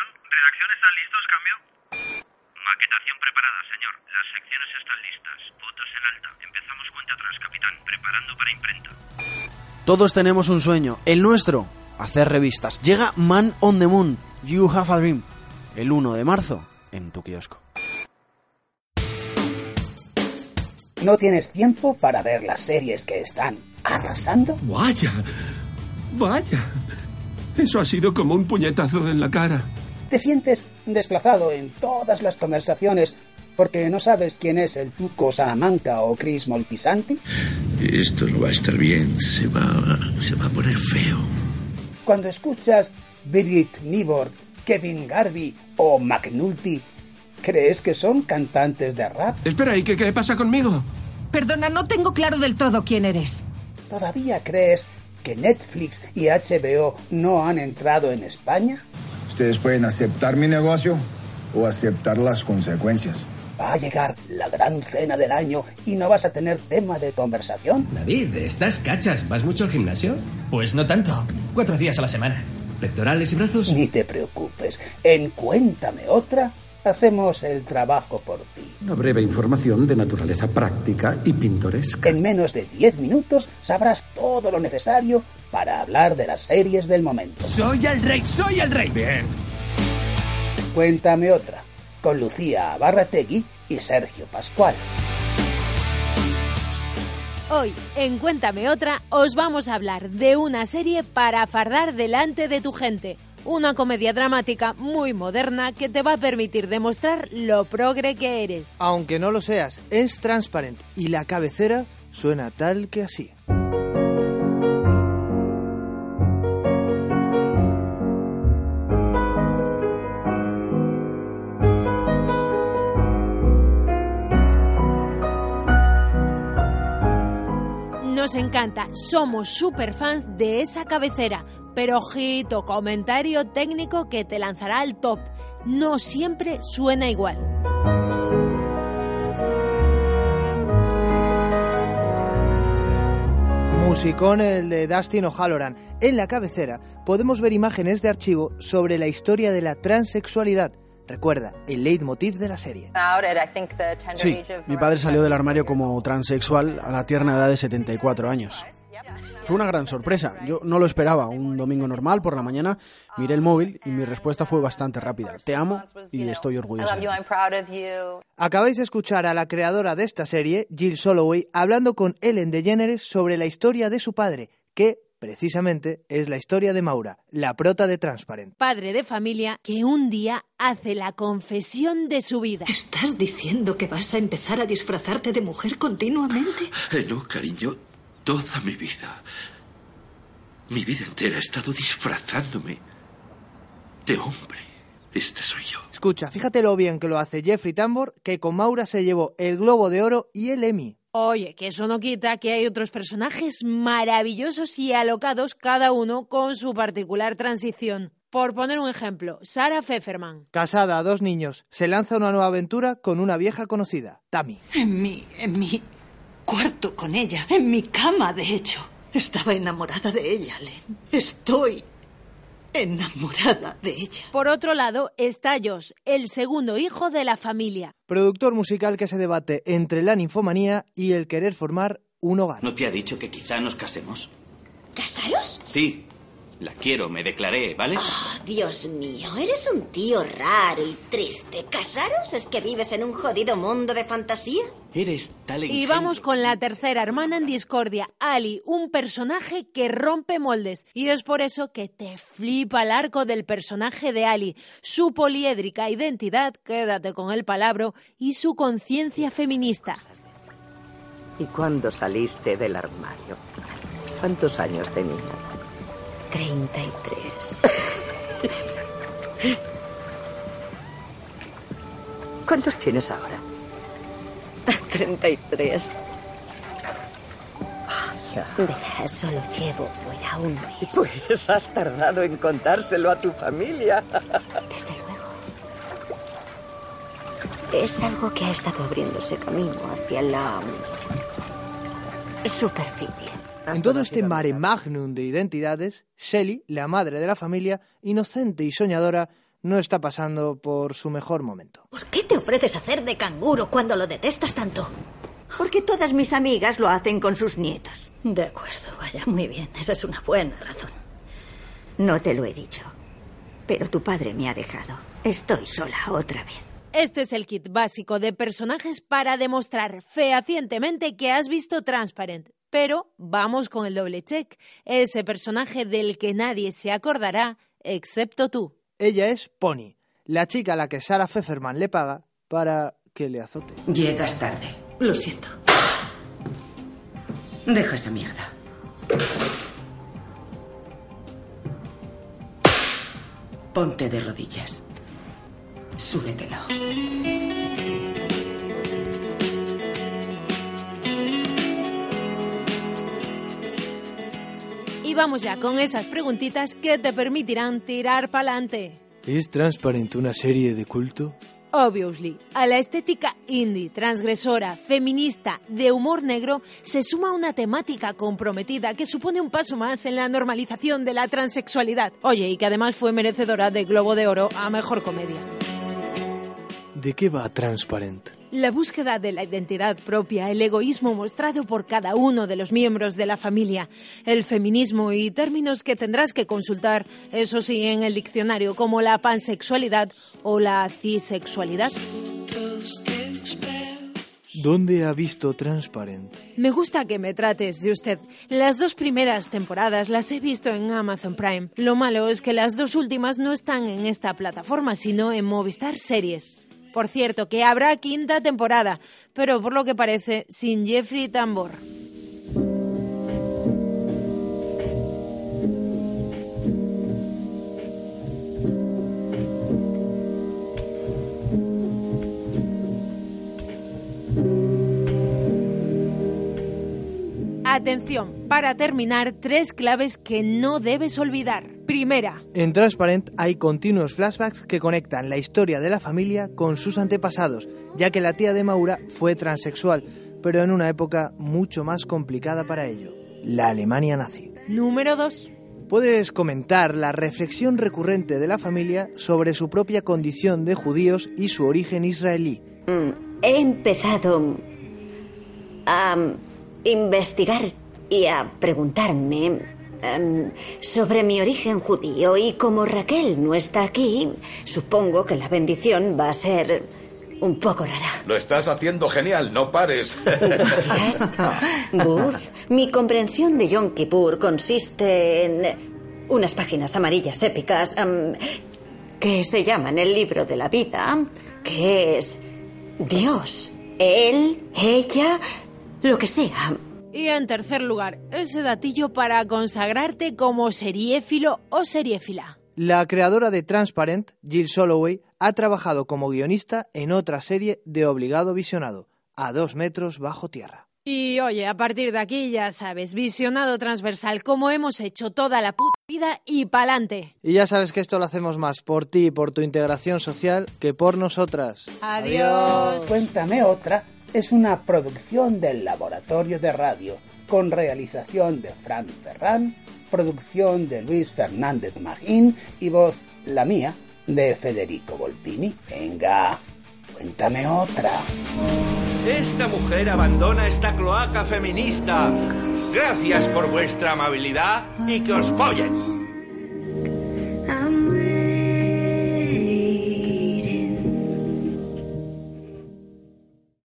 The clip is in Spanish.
redacción. ¿Redacción están listos, cambio? Maquetación preparada, señor. Las secciones están listas. Fotos en alta. Empezamos cuenta atrás, capitán. Preparando para imprenta. Todos tenemos un sueño. El nuestro, hacer revistas. Llega Man on the Moon, You Have a Dream, el 1 de marzo en tu kiosco. ¿No tienes tiempo para ver las series que están arrasando? Vaya, vaya. Eso ha sido como un puñetazo en la cara. ¿Te sientes desplazado en todas las conversaciones porque no sabes quién es el Tuco Salamanca o Chris Moltisanti? Esto no va a estar bien, se va, se va a poner feo. Cuando escuchas Birgit Nibor, Kevin Garvey o McNulty, ¿crees que son cantantes de rap? Espera, ¿y qué, qué pasa conmigo? Perdona, no tengo claro del todo quién eres. ¿Todavía crees que Netflix y HBO no han entrado en España? Ustedes pueden aceptar mi negocio o aceptar las consecuencias. Va a llegar la gran cena del año y no vas a tener tema de conversación. David, ¿estás cachas? ¿Vas mucho al gimnasio? Pues no tanto. Cuatro días a la semana. ¿Pectorales y brazos? Ni te preocupes. En Cuéntame otra, hacemos el trabajo por ti. Una breve información de naturaleza práctica y pintoresca. En menos de 10 minutos sabrás todo lo necesario para hablar de las series del momento. Soy el rey, soy el rey. Bien. Cuéntame otra, con Lucía Barrategui y Sergio Pascual. Hoy, en Cuéntame otra, os vamos a hablar de una serie para fardar delante de tu gente. Una comedia dramática muy moderna que te va a permitir demostrar lo progre que eres. Aunque no lo seas, es transparente y la cabecera suena tal que así. Nos encanta, somos super fans de esa cabecera, pero ojito, comentario técnico que te lanzará al top. No siempre suena igual. Musicón el de Dustin O'Halloran. En la cabecera podemos ver imágenes de archivo sobre la historia de la transexualidad. Recuerda, el leitmotiv de la serie. Sí, mi padre salió del armario como transexual a la tierna edad de 74 años. Fue una gran sorpresa. Yo no lo esperaba. Un domingo normal por la mañana miré el móvil y mi respuesta fue bastante rápida. Te amo y estoy orgullosa. Acabáis de escuchar a la creadora de esta serie, Jill Soloway, hablando con Ellen DeGeneres sobre la historia de su padre, que precisamente es la historia de Maura, la prota de Transparent. Padre de familia que un día hace la confesión de su vida. ¿Estás diciendo que vas a empezar a disfrazarte de mujer continuamente? No, cariño, toda mi vida. Mi vida entera he estado disfrazándome de hombre. Este soy yo. Escucha, fíjate lo bien que lo hace Jeffrey Tambor, que con Maura se llevó el Globo de Oro y el Emmy. Oye, que eso no quita que hay otros personajes maravillosos y alocados, cada uno con su particular transición. Por poner un ejemplo, Sarah Pfefferman. Casada a dos niños, se lanza a una nueva aventura con una vieja conocida, Tammy. En mi, en mi cuarto con ella, en mi cama, de hecho. Estaba enamorada de ella, Len. Estoy enamorada de ella. Por otro lado está Josh, el segundo hijo de la familia. Productor musical que se debate entre la ninfomanía y el querer formar un hogar. ¿No te ha dicho que quizá nos casemos? ¿Casaros? Sí. La quiero, me declaré, ¿vale? Oh, Dios mío, eres un tío raro y triste. ¿Casaros? ¿Es que vives en un jodido mundo de fantasía? Eres tal Y vamos con la tercera hermana en discordia, Ali, un personaje que rompe moldes. Y es por eso que te flipa el arco del personaje de Ali, su poliédrica identidad, quédate con el palabro, y su conciencia feminista. ¿Y cuándo saliste del armario? ¿Cuántos años tenía? 33. ¿Cuántos tienes ahora? 33. Verás, solo llevo fuera un mes. Pues has tardado en contárselo a tu familia. Desde luego. Es algo que ha estado abriéndose camino hacia la superficie. En todo este mare magnum de identidades, Shelley, la madre de la familia, inocente y soñadora, no está pasando por su mejor momento. ¿Por qué te ofreces hacer de canguro cuando lo detestas tanto? Porque todas mis amigas lo hacen con sus nietos. De acuerdo, vaya, muy bien. Esa es una buena razón. No te lo he dicho. Pero tu padre me ha dejado. Estoy sola otra vez. Este es el kit básico de personajes para demostrar fehacientemente que has visto Transparent. Pero vamos con el doble check. Ese personaje del que nadie se acordará, excepto tú. Ella es Pony, la chica a la que Sarah Pfefferman le paga para que le azote. Llegas tarde. Lo siento. Deja esa mierda. Ponte de rodillas. Súbetelo. Vamos ya con esas preguntitas que te permitirán tirar pa'lante. ¿Es Transparent una serie de culto? Obviously, a la estética indie, transgresora, feminista, de humor negro, se suma una temática comprometida que supone un paso más en la normalización de la transexualidad. Oye, y que además fue merecedora de Globo de Oro a Mejor Comedia. ¿De qué va Transparent? La búsqueda de la identidad propia, el egoísmo mostrado por cada uno de los miembros de la familia, el feminismo y términos que tendrás que consultar, eso sí, en el diccionario, como la pansexualidad o la cisexualidad. ¿Dónde ha visto Transparent? Me gusta que me trates de usted. Las dos primeras temporadas las he visto en Amazon Prime. Lo malo es que las dos últimas no están en esta plataforma, sino en Movistar Series. Por cierto, que habrá quinta temporada, pero por lo que parece, sin Jeffrey Tambor. Atención, para terminar, tres claves que no debes olvidar. Primera. En Transparent hay continuos flashbacks que conectan la historia de la familia con sus antepasados, ya que la tía de Maura fue transexual, pero en una época mucho más complicada para ello, la Alemania nazi. Número 2. Puedes comentar la reflexión recurrente de la familia sobre su propia condición de judíos y su origen israelí. He empezado a investigar y a preguntarme em, sobre mi origen judío y como Raquel no está aquí, supongo que la bendición va a ser un poco rara. Lo estás haciendo genial, no pares. Gracias. Booth, mi comprensión de Yom Kippur consiste en unas páginas amarillas épicas em, que se llaman el libro de la vida, que es Dios, él, ella, lo que sea. Y en tercer lugar, ese datillo para consagrarte como seriéfilo o seriéfila. La creadora de Transparent, Jill Soloway, ha trabajado como guionista en otra serie de obligado visionado, A dos metros bajo tierra. Y oye, a partir de aquí ya sabes, visionado transversal, como hemos hecho toda la puta vida y pa'lante. Y ya sabes que esto lo hacemos más por ti y por tu integración social que por nosotras. Adiós. Cuéntame otra es una producción del Laboratorio de Radio, con realización de Fran Ferran, producción de Luis Fernández Magín y voz, la mía, de Federico Volpini. Venga, cuéntame otra. Esta mujer abandona esta cloaca feminista. Gracias por vuestra amabilidad y que os follen.